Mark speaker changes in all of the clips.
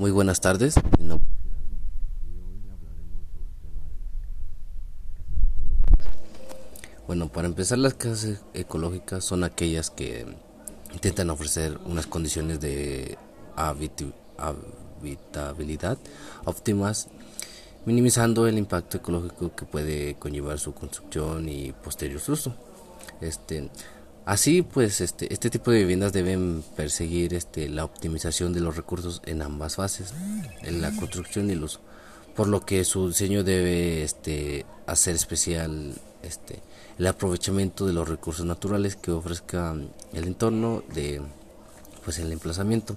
Speaker 1: Muy buenas tardes. Bueno, para empezar, las casas ecológicas son aquellas que intentan ofrecer unas condiciones de habitabilidad óptimas, minimizando el impacto ecológico que puede conllevar su construcción y posterior uso. Este, Así pues, este, este tipo de viviendas deben perseguir este, la optimización de los recursos en ambas fases, en la construcción y el uso, por lo que su diseño debe este, hacer especial este, el aprovechamiento de los recursos naturales que ofrezca el entorno de pues el emplazamiento.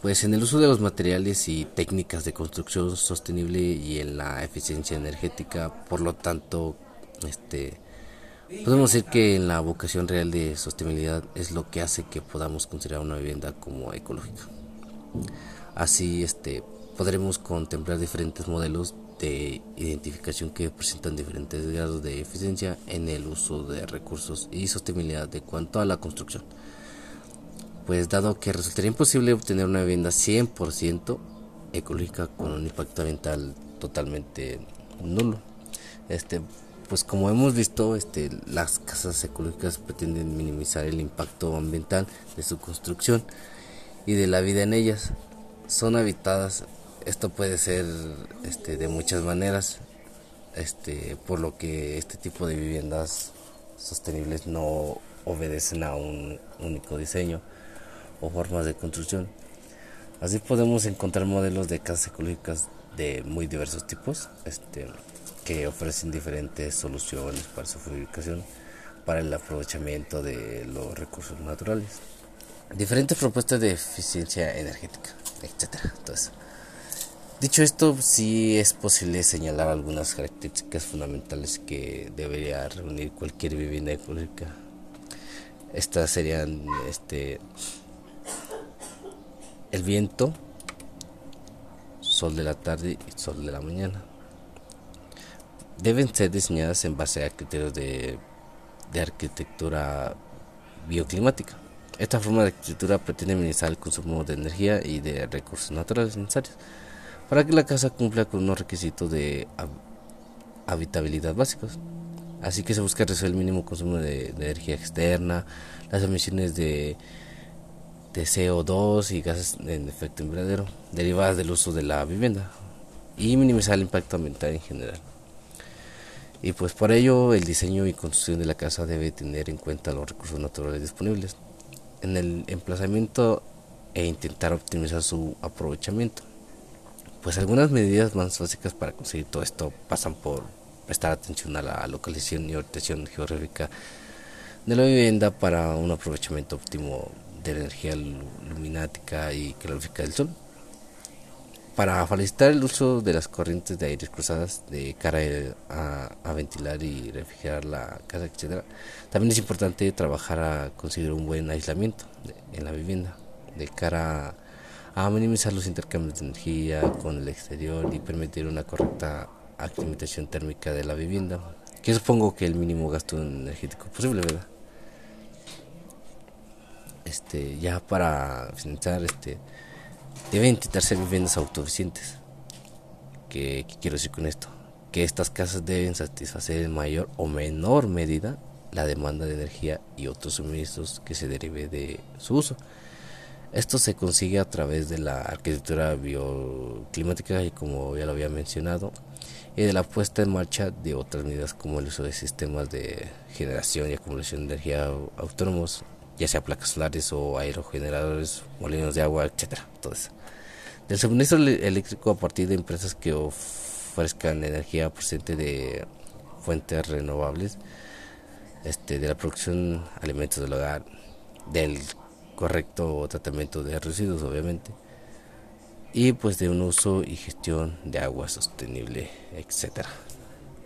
Speaker 1: Pues en el uso de los materiales y técnicas de construcción sostenible y en la eficiencia energética por lo tanto este Podemos decir que la vocación real de sostenibilidad es lo que hace que podamos considerar una vivienda como ecológica. Así este, podremos contemplar diferentes modelos de identificación que presentan diferentes grados de eficiencia en el uso de recursos y sostenibilidad de cuanto a la construcción. Pues dado que resultaría imposible obtener una vivienda 100% ecológica con un impacto ambiental totalmente nulo. Este, pues como hemos visto, este, las casas ecológicas pretenden minimizar el impacto ambiental de su construcción y de la vida en ellas. Son habitadas, esto puede ser este, de muchas maneras, este, por lo que este tipo de viviendas sostenibles no obedecen a un único diseño o formas de construcción. Así podemos encontrar modelos de casas ecológicas de muy diversos tipos. Este, que ofrecen diferentes soluciones para su fabricación, para el aprovechamiento de los recursos naturales, diferentes propuestas de eficiencia energética, etcétera. Entonces, dicho esto, sí es posible señalar algunas características fundamentales que debería reunir cualquier vivienda ecológica. Estas serían este el viento, sol de la tarde y sol de la mañana deben ser diseñadas en base a criterios de, arquitectura bioclimática. Esta forma de arquitectura pretende minimizar el consumo de energía y de recursos naturales necesarios para que la casa cumpla con unos requisitos de habitabilidad básicos. Así que se busca reducir el mínimo consumo de, energía externa, las emisiones de, de CO2 y gases en efecto invernadero derivadas del uso de la vivienda y minimizar el impacto ambiental en general. Y pues por ello el diseño y construcción de la casa debe tener en cuenta los recursos naturales disponibles en el emplazamiento e intentar optimizar su aprovechamiento. Pues algunas medidas más básicas para conseguir todo esto pasan por prestar atención a la localización y orientación geográfica de la vivienda para un aprovechamiento óptimo de la energía luminática y calorífica del sol para facilitar el uso de las corrientes de aire cruzadas de cara a, ventilar y refrigerar la casa, etcétera. También es importante trabajar a conseguir un buen aislamiento en la vivienda de cara a, minimizar los intercambios de energía con el exterior y permitir una correcta aclimatación térmica de la vivienda, que supongo que el mínimo gasto energético posible, ¿verdad? Este, ya para finalizar, este Deben intentar ser viviendas autosuficientes. ¿Qué, quiero decir con esto? Que estas casas deben satisfacer en mayor o menor medida la demanda de energía y otros suministros que se derive de su uso. Esto se consigue a través de la arquitectura bioclimática y como ya lo había mencionado, y de la puesta en marcha de otras medidas como el uso de sistemas de generación y acumulación de energía autónomos ya sea placas solares o aerogeneradores, molinos de agua, etcétera, todo eso. Del suministro eléctrico a partir de empresas que ofrezcan energía procedente de fuentes renovables, este, de la producción de alimentos del hogar, del correcto tratamiento de residuos, obviamente, y pues de un uso y gestión de agua sostenible, etcétera.